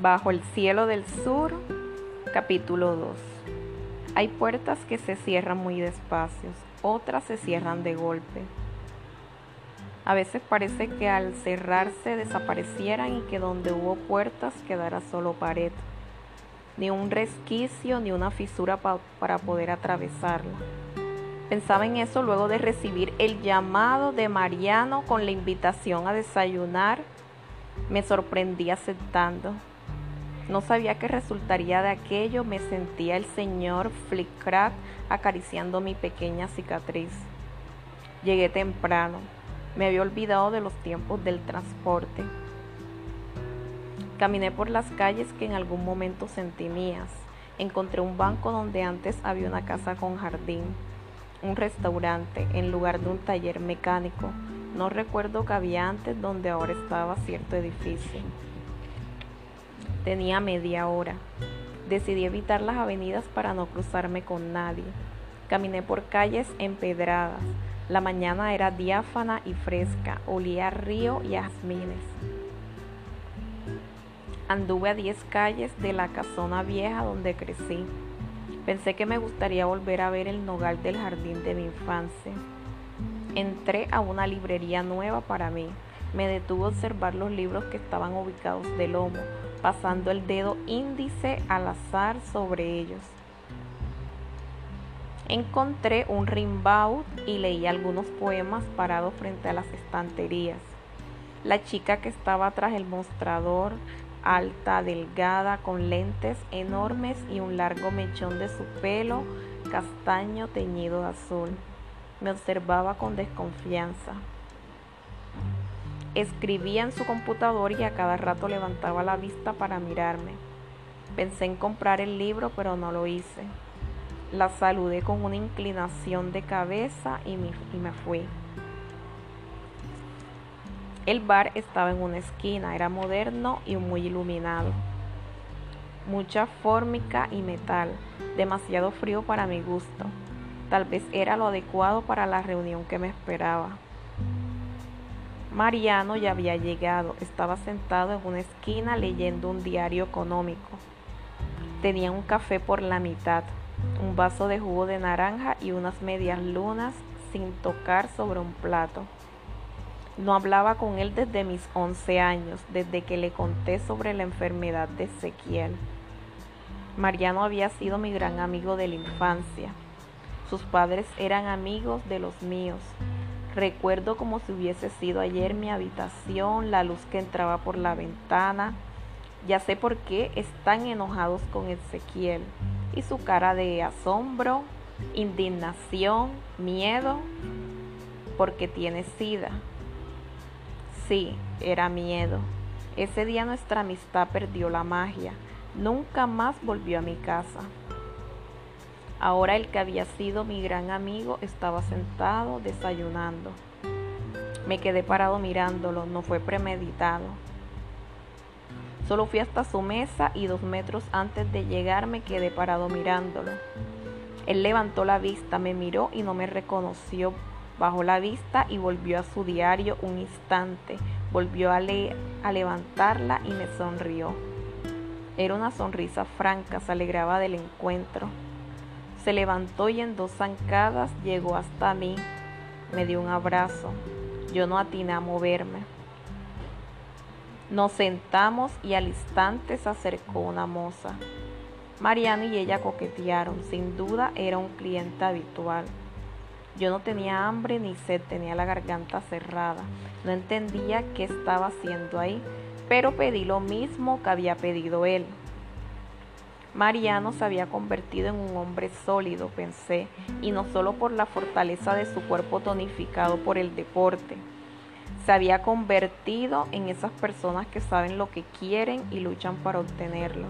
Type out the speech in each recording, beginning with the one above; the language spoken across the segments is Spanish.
Bajo el cielo del sur, capítulo 2. Hay puertas que se cierran muy despacio, otras se cierran de golpe. A veces parece que al cerrarse desaparecieran y que donde hubo puertas quedara solo pared, ni un resquicio ni una fisura para poder atravesarla. Pensaba en eso luego de recibir el llamado de Mariano con la invitación a desayunar. Me sorprendí aceptando. No sabía qué resultaría de aquello, me sentía el señor Flickrat acariciando mi pequeña cicatriz. Llegué temprano, me había olvidado de los tiempos del transporte. Caminé por las calles que en algún momento sentí mías. Encontré un banco donde antes había una casa con jardín, un restaurante en lugar de un taller mecánico. No recuerdo que había antes donde ahora estaba cierto edificio. Tenía media hora. Decidí evitar las avenidas para no cruzarme con nadie. Caminé por calles empedradas. La mañana era diáfana y fresca, olía a río y a jazmines. Anduve a diez calles de la casona vieja donde crecí. Pensé que me gustaría volver a ver el nogal del jardín de mi infancia. Entré a una librería nueva para mí. Me detuve a observar los libros que estaban ubicados de lomo, pasando el dedo índice al azar sobre ellos. Encontré un rimbaud y leí algunos poemas parados frente a las estanterías. La chica que estaba tras el mostrador, alta, delgada, con lentes enormes y un largo mechón de su pelo castaño teñido de azul, me observaba con desconfianza. Escribía en su computador y a cada rato levantaba la vista para mirarme. Pensé en comprar el libro, pero no lo hice. La saludé con una inclinación de cabeza y me, y me fui. El bar estaba en una esquina, era moderno y muy iluminado. Mucha fórmica y metal, demasiado frío para mi gusto. Tal vez era lo adecuado para la reunión que me esperaba. Mariano ya había llegado, estaba sentado en una esquina leyendo un diario económico. Tenía un café por la mitad, un vaso de jugo de naranja y unas medias lunas sin tocar sobre un plato. No hablaba con él desde mis 11 años, desde que le conté sobre la enfermedad de Ezequiel. Mariano había sido mi gran amigo de la infancia. Sus padres eran amigos de los míos. Recuerdo como si hubiese sido ayer mi habitación, la luz que entraba por la ventana. Ya sé por qué están enojados con Ezequiel y su cara de asombro, indignación, miedo, porque tiene sida. Sí, era miedo. Ese día nuestra amistad perdió la magia. Nunca más volvió a mi casa. Ahora el que había sido mi gran amigo estaba sentado desayunando. Me quedé parado mirándolo, no fue premeditado. Solo fui hasta su mesa y dos metros antes de llegar me quedé parado mirándolo. Él levantó la vista, me miró y no me reconoció. Bajó la vista y volvió a su diario un instante. Volvió a, a levantarla y me sonrió. Era una sonrisa franca, se alegraba del encuentro. Se levantó y en dos zancadas llegó hasta mí. Me dio un abrazo. Yo no atiné a moverme. Nos sentamos y al instante se acercó una moza. Mariano y ella coquetearon. Sin duda era un cliente habitual. Yo no tenía hambre ni sed, tenía la garganta cerrada. No entendía qué estaba haciendo ahí, pero pedí lo mismo que había pedido él. Mariano se había convertido en un hombre sólido, pensé, y no solo por la fortaleza de su cuerpo tonificado por el deporte. Se había convertido en esas personas que saben lo que quieren y luchan para obtenerlo.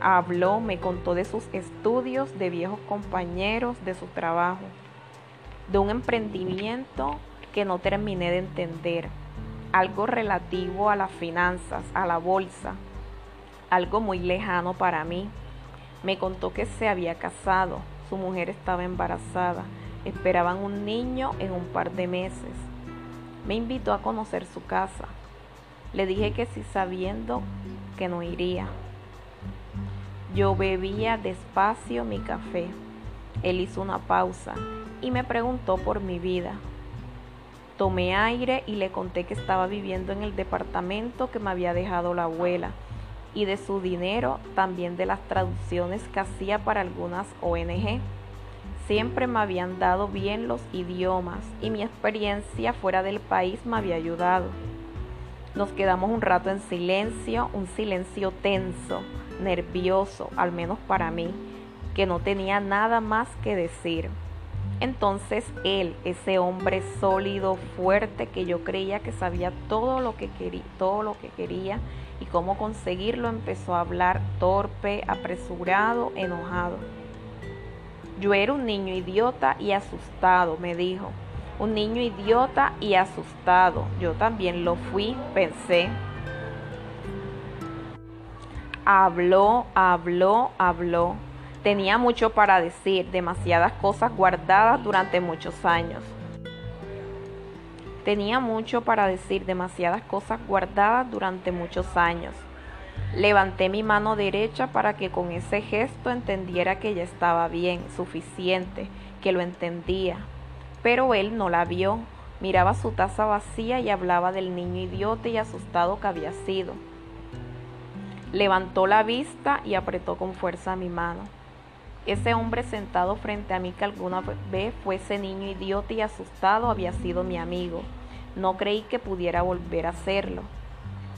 Habló, me contó de sus estudios, de viejos compañeros, de su trabajo, de un emprendimiento que no terminé de entender, algo relativo a las finanzas, a la bolsa, algo muy lejano para mí. Me contó que se había casado, su mujer estaba embarazada, esperaban un niño en un par de meses. Me invitó a conocer su casa. Le dije que si sabiendo que no iría. Yo bebía despacio mi café. Él hizo una pausa y me preguntó por mi vida. Tomé aire y le conté que estaba viviendo en el departamento que me había dejado la abuela y de su dinero, también de las traducciones que hacía para algunas ONG. Siempre me habían dado bien los idiomas y mi experiencia fuera del país me había ayudado. Nos quedamos un rato en silencio, un silencio tenso, nervioso, al menos para mí, que no tenía nada más que decir. Entonces él, ese hombre sólido, fuerte, que yo creía que sabía todo lo que quería, todo lo que quería y cómo conseguirlo, empezó a hablar torpe, apresurado, enojado. Yo era un niño idiota y asustado, me dijo. Un niño idiota y asustado. Yo también lo fui, pensé. Habló, habló, habló. Tenía mucho para decir, demasiadas cosas guardadas durante muchos años. Tenía mucho para decir, demasiadas cosas guardadas durante muchos años. Levanté mi mano derecha para que con ese gesto entendiera que ya estaba bien, suficiente, que lo entendía. Pero él no la vio, miraba su taza vacía y hablaba del niño idiota y asustado que había sido. Levantó la vista y apretó con fuerza mi mano. Ese hombre sentado frente a mí que alguna vez fue ese niño idiota y asustado había sido mi amigo. No creí que pudiera volver a hacerlo.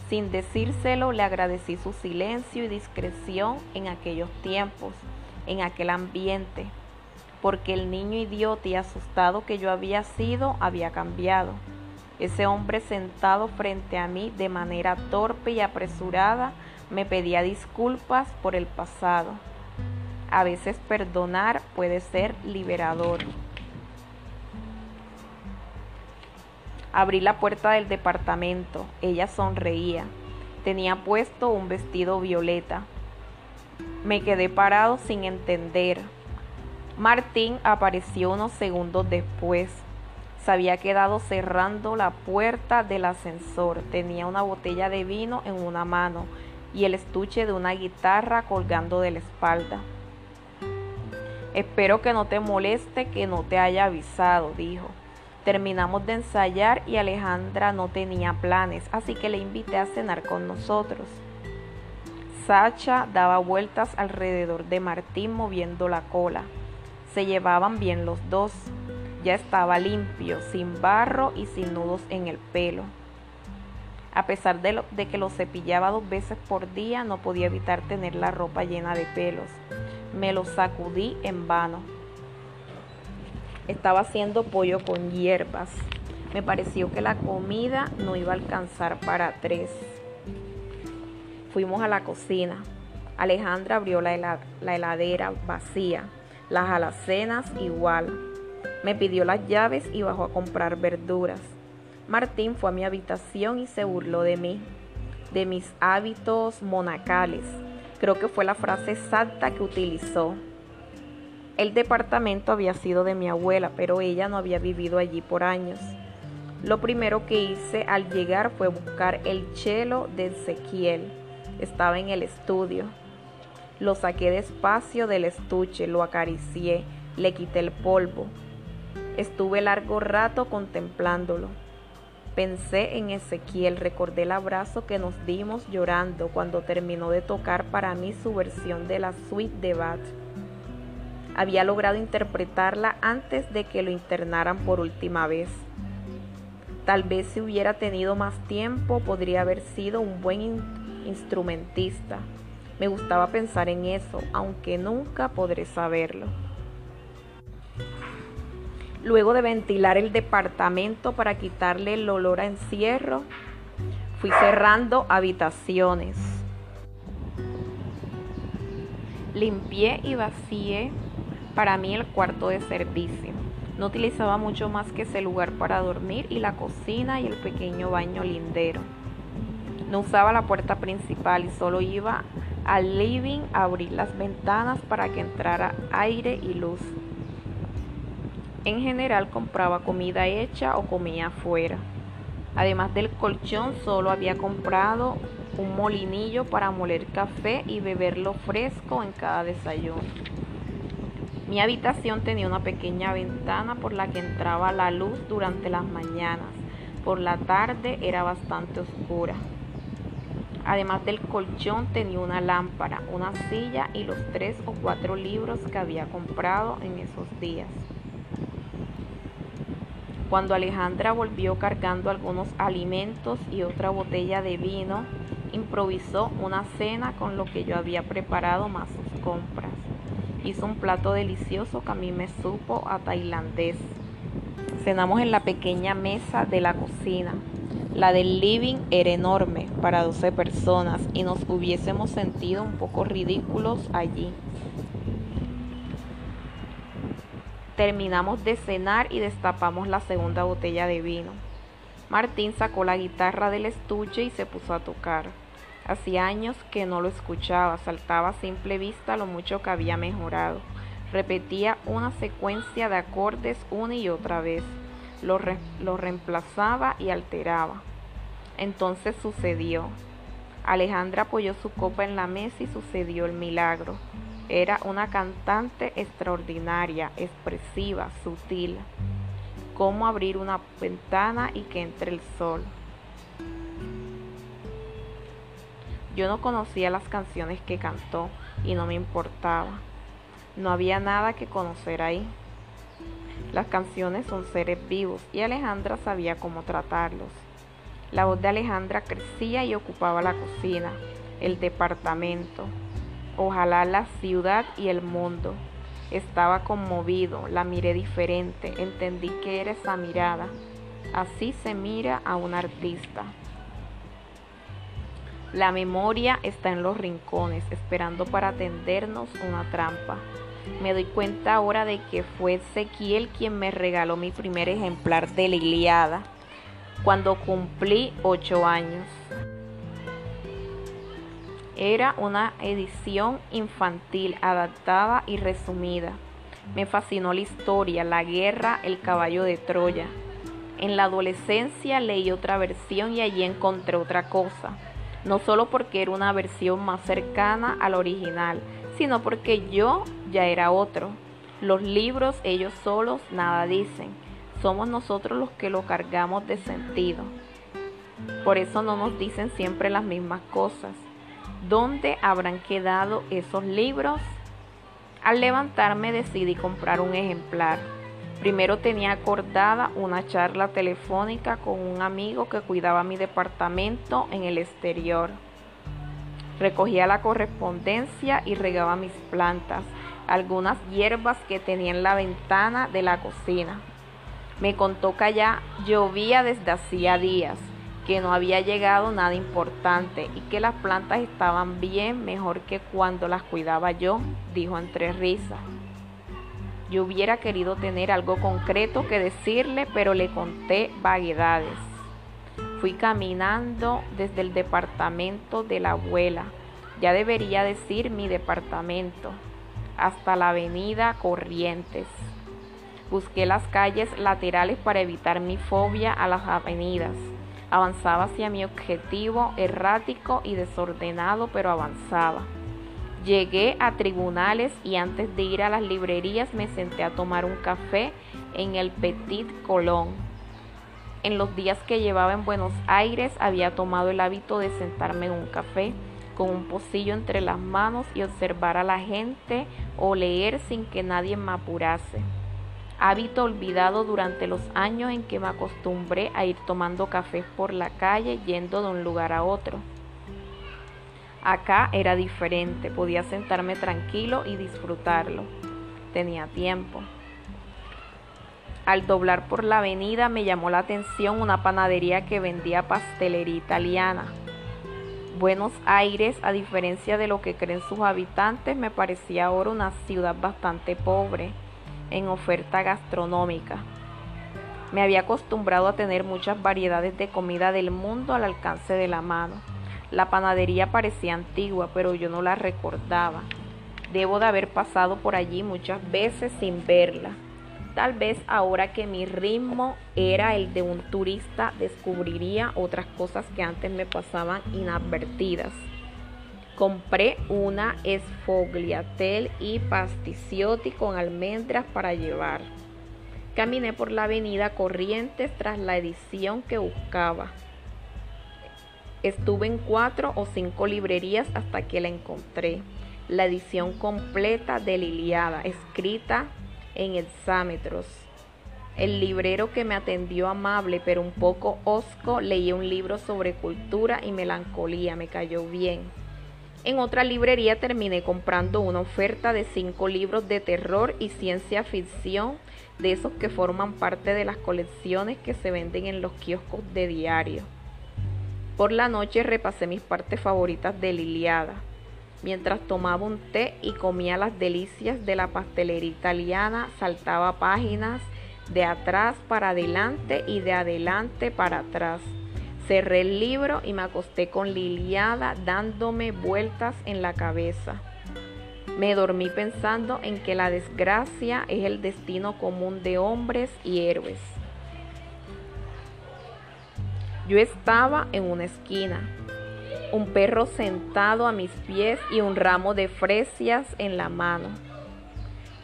Sin decírselo, le agradecí su silencio y discreción en aquellos tiempos, en aquel ambiente, porque el niño idiota y asustado que yo había sido había cambiado. Ese hombre sentado frente a mí de manera torpe y apresurada me pedía disculpas por el pasado. A veces perdonar puede ser liberador. Abrí la puerta del departamento. Ella sonreía. Tenía puesto un vestido violeta. Me quedé parado sin entender. Martín apareció unos segundos después. Se había quedado cerrando la puerta del ascensor. Tenía una botella de vino en una mano y el estuche de una guitarra colgando de la espalda. Espero que no te moleste que no te haya avisado, dijo. Terminamos de ensayar y Alejandra no tenía planes, así que le invité a cenar con nosotros. Sacha daba vueltas alrededor de Martín moviendo la cola. Se llevaban bien los dos. Ya estaba limpio, sin barro y sin nudos en el pelo. A pesar de, de que lo cepillaba dos veces por día, no podía evitar tener la ropa llena de pelos me lo sacudí en vano. Estaba haciendo pollo con hierbas. Me pareció que la comida no iba a alcanzar para tres. Fuimos a la cocina. Alejandra abrió la, heladera vacía, las alacenas igual. Me pidió las llaves y bajó a comprar verduras. Martín fue a mi habitación y se burló de mí, de mis hábitos monacales Creo que fue la frase exacta que utilizó. El departamento había sido de mi abuela, pero ella no había vivido allí por años. Lo primero que hice al llegar fue buscar el chelo de Ezequiel. Estaba en el estudio. Lo saqué despacio del estuche, lo acaricié, le quité el polvo. Estuve largo rato contemplándolo. Pensé en Ezequiel, recordé el abrazo que nos dimos llorando cuando terminó de tocar para mí su versión de la suite de Bach. Había logrado interpretarla antes de que lo internaran por última vez. Tal vez si hubiera tenido más tiempo podría haber sido un buen instrumentista. Me gustaba pensar en eso, aunque nunca podré saberlo. Luego de ventilar el departamento para quitarle el olor a encierro, fui cerrando habitaciones. Limpié y vacié para mí el cuarto de servicio. No utilizaba mucho más que ese lugar para dormir y la cocina y el pequeño baño lindero. No usaba la puerta principal y solo iba al living a abrir las ventanas para que entrara aire y luz. En general compraba comida hecha o comía afuera. Además del colchón, solo había comprado un molinillo para moler café y beberlo fresco en cada desayuno. Mi habitación tenía una pequeña ventana por la que entraba la luz durante las mañanas. Por la tarde era bastante oscura. Además del colchón tenía una lámpara, una silla y los tres o cuatro libros que había comprado en esos días. Cuando Alejandra volvió cargando algunos alimentos y otra botella de vino, improvisó una cena con lo que yo había preparado más sus compras. Hizo un plato delicioso que a mí me supo a tailandés. Cenamos en la pequeña mesa de la cocina. La del living era enorme para 12 personas y nos hubiésemos sentido un poco ridículos allí. Terminamos de cenar y destapamos la segunda botella de vino. Martín sacó la guitarra del estuche y se puso a tocar. Hacía años que no lo escuchaba, saltaba a simple vista lo mucho que había mejorado. Repetía una secuencia de acordes una y otra vez. Lo, lo reemplazaba y alteraba. Entonces sucedió. Alejandra apoyó su copa en la mesa y sucedió el milagro. Era una cantante extraordinaria, expresiva, sutil. Cómo abrir una ventana y que entre el sol. Yo no conocía las canciones que cantó y no me importaba. No había nada que conocer ahí. Las canciones son seres vivos y Alejandra sabía cómo tratarlos. La voz de Alejandra crecía y ocupaba la cocina, el departamento, ojalá la ciudad y el mundo. Estaba conmovido, la miré diferente, entendí que era esa mirada. Así se mira a un artista. La memoria está en los rincones, esperando para tendernos una trampa. Me doy cuenta ahora de que fue Ezequiel quien me regaló mi primer ejemplar de la Iliada, cuando cumplí ocho años. Era una edición infantil, adaptada y resumida. Me fascinó la historia, la guerra, el caballo de Troya. En la adolescencia leí otra versión y allí encontré otra cosa. No solo porque era una versión más cercana al original, sino porque yo ya era otro. Los libros ellos solos nada dicen. Somos nosotros los que lo cargamos de sentido. Por eso no nos dicen siempre las mismas cosas. ¿Dónde habrán quedado esos libros? Al levantarme decidí comprar un ejemplar. Primero tenía acordada una charla telefónica con un amigo que cuidaba mi departamento en el exterior. Recogía la correspondencia y regaba mis plantas, algunas hierbas que tenía en la ventana de la cocina. Me contó que allá llovía desde hacía días que no había llegado nada importante y que las plantas estaban bien mejor que cuando las cuidaba yo, dijo entre risas. Yo hubiera querido tener algo concreto que decirle, pero le conté vaguedades. Fui caminando desde el departamento de la abuela, ya debería decir mi departamento, hasta la avenida Corrientes. Busqué las calles laterales para evitar mi fobia a las avenidas Avanzaba hacia mi objetivo errático y desordenado, pero avanzaba. Llegué a tribunales y antes de ir a las librerías me senté a tomar un café en el Petit Colón. En los días que llevaba en Buenos Aires había tomado el hábito de sentarme en un café con un pocillo entre las manos y observar a la gente o leer sin que nadie me apurase hábito olvidado durante los años en que me acostumbré a ir tomando café por la calle yendo de un lugar a otro. Acá era diferente, podía sentarme tranquilo y disfrutarlo. Tenía tiempo. Al doblar por la avenida me llamó la atención una panadería que vendía pastelería italiana. Buenos Aires, a diferencia de lo que creen sus habitantes, me parecía ahora una ciudad bastante pobre en oferta gastronómica. Me había acostumbrado a tener muchas variedades de comida del mundo al alcance de la mano. La panadería parecía antigua, pero yo no la recordaba. Debo de haber pasado por allí muchas veces sin verla. Tal vez ahora que mi ritmo era el de un turista, descubriría otras cosas que antes me pasaban inadvertidas. Compré una esfogliatel y pasticiotti con almendras para llevar. Caminé por la avenida Corrientes tras la edición que buscaba. Estuve en cuatro o cinco librerías hasta que la encontré. La edición completa de Liliada, escrita en hexámetros. El librero que me atendió amable pero un poco osco leía un libro sobre cultura y melancolía, me cayó bien. En otra librería terminé comprando una oferta de cinco libros de terror y ciencia ficción, de esos que forman parte de las colecciones que se venden en los kioscos de diario. Por la noche repasé mis partes favoritas de Liliada Mientras tomaba un té y comía las delicias de la pastelería italiana, saltaba páginas de atrás para adelante y de adelante para atrás. Cerré el libro y me acosté con Liliada dándome vueltas en la cabeza. Me dormí pensando en que la desgracia es el destino común de hombres y héroes. Yo estaba en una esquina, un perro sentado a mis pies y un ramo de fresias en la mano.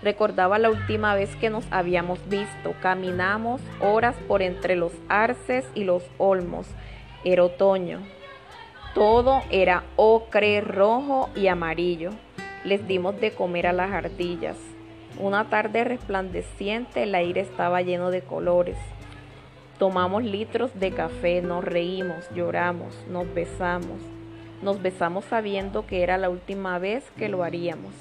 Recordaba la última vez que nos habíamos visto. Caminamos horas por entre los arces y los olmos. Era otoño. Todo era ocre, rojo y amarillo. Les dimos de comer a las ardillas. Una tarde resplandeciente, el aire estaba lleno de colores. Tomamos litros de café, nos reímos, lloramos, nos besamos. Nos besamos sabiendo que era la última vez que lo haríamos.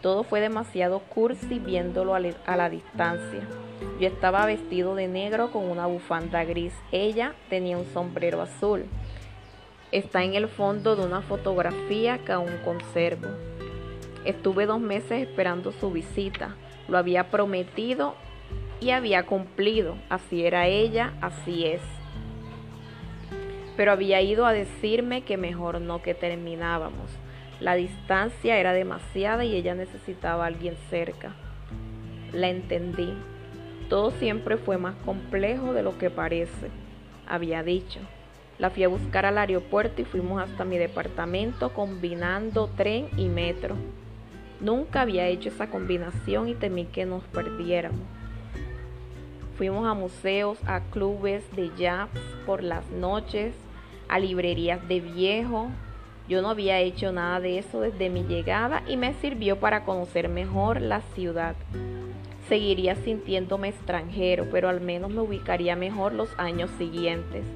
Todo fue demasiado cursi viéndolo a la distancia. Yo estaba vestido de negro con una bufanda gris. Ella tenía un sombrero azul. Está en el fondo de una fotografía que aún conservo. Estuve dos meses esperando su visita. Lo había prometido y había cumplido. Así era ella, así es pero había ido a decirme que mejor no que terminábamos. La distancia era demasiada y ella necesitaba a alguien cerca. La entendí. Todo siempre fue más complejo de lo que parece, había dicho. La fui a buscar al aeropuerto y fuimos hasta mi departamento combinando tren y metro. Nunca había hecho esa combinación y temí que nos perdiéramos. Fuimos a museos, a clubes de jazz por las noches, a librerías de viejo. Yo no había hecho nada de eso desde mi llegada y me sirvió para conocer mejor la ciudad. Seguiría sintiéndome extranjero, pero al menos me ubicaría mejor los años siguientes.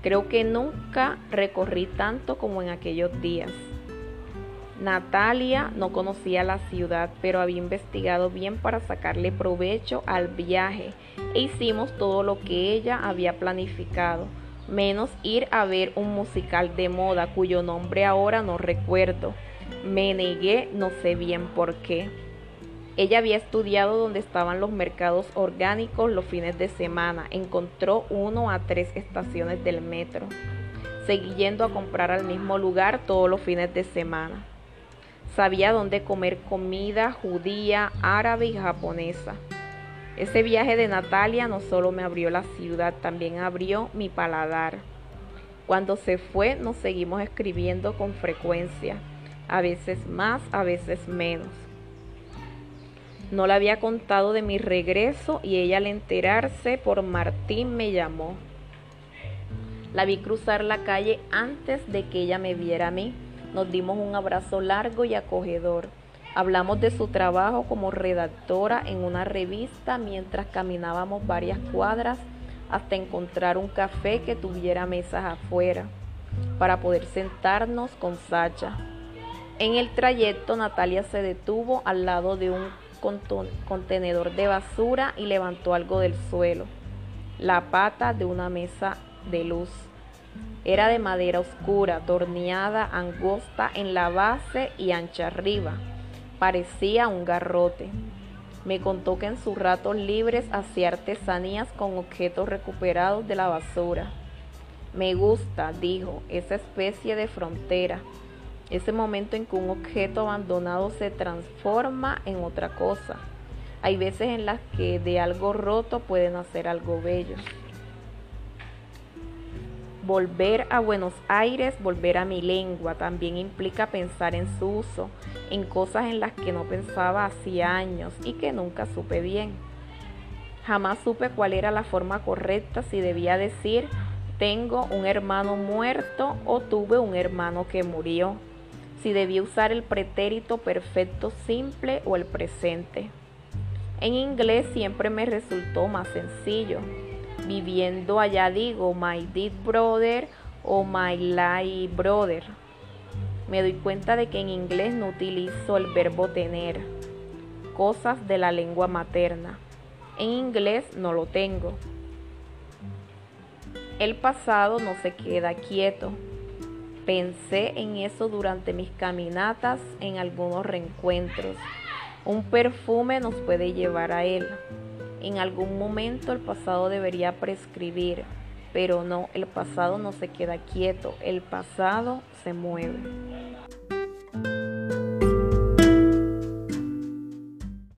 Creo que nunca recorrí tanto como en aquellos días. Natalia no conocía la ciudad, pero había investigado bien para sacarle provecho al viaje e hicimos todo lo que ella había planificado, menos ir a ver un musical de moda cuyo nombre ahora no recuerdo. Me negué, no sé bien por qué. Ella había estudiado donde estaban los mercados orgánicos los fines de semana. Encontró uno a tres estaciones del metro. Seguí yendo a comprar al mismo lugar todos los fines de semana. Sabía dónde comer comida judía, árabe y japonesa. Ese viaje de Natalia no solo me abrió la ciudad, también abrió mi paladar. Cuando se fue nos seguimos escribiendo con frecuencia, a veces más, a veces menos. No le había contado de mi regreso y ella al enterarse por Martín me llamó. La vi cruzar la calle antes de que ella me viera a mí. Nos dimos un abrazo largo y acogedor. Hablamos de su trabajo como redactora en una revista mientras caminábamos varias cuadras hasta encontrar un café que tuviera mesas afuera para poder sentarnos con Sacha. En el trayecto Natalia se detuvo al lado de un contenedor de basura y levantó algo del suelo, la pata de una mesa de luz. Era de madera oscura, torneada, angosta en la base y ancha arriba. Parecía un garrote. Me contó que en sus ratos libres hacía artesanías con objetos recuperados de la basura. Me gusta, dijo, esa especie de frontera, ese momento en que un objeto abandonado se transforma en otra cosa. Hay veces en las que de algo roto pueden hacer algo bello. Volver a Buenos Aires, volver a mi lengua, también implica pensar en su uso, en cosas en las que no pensaba hacía años y que nunca supe bien. Jamás supe cuál era la forma correcta, si debía decir tengo un hermano muerto o tuve un hermano que murió, si debía usar el pretérito perfecto simple o el presente. En inglés siempre me resultó más sencillo. Viviendo allá digo my dead brother o my live brother. Me doy cuenta de que en inglés no utilizo el verbo tener, cosas de la lengua materna. En inglés no lo tengo. El pasado no se queda quieto. Pensé en eso durante mis caminatas en algunos reencuentros. Un perfume nos puede llevar a él. En algún momento el pasado debería prescribir, pero no, el pasado no se queda quieto, el pasado se mueve.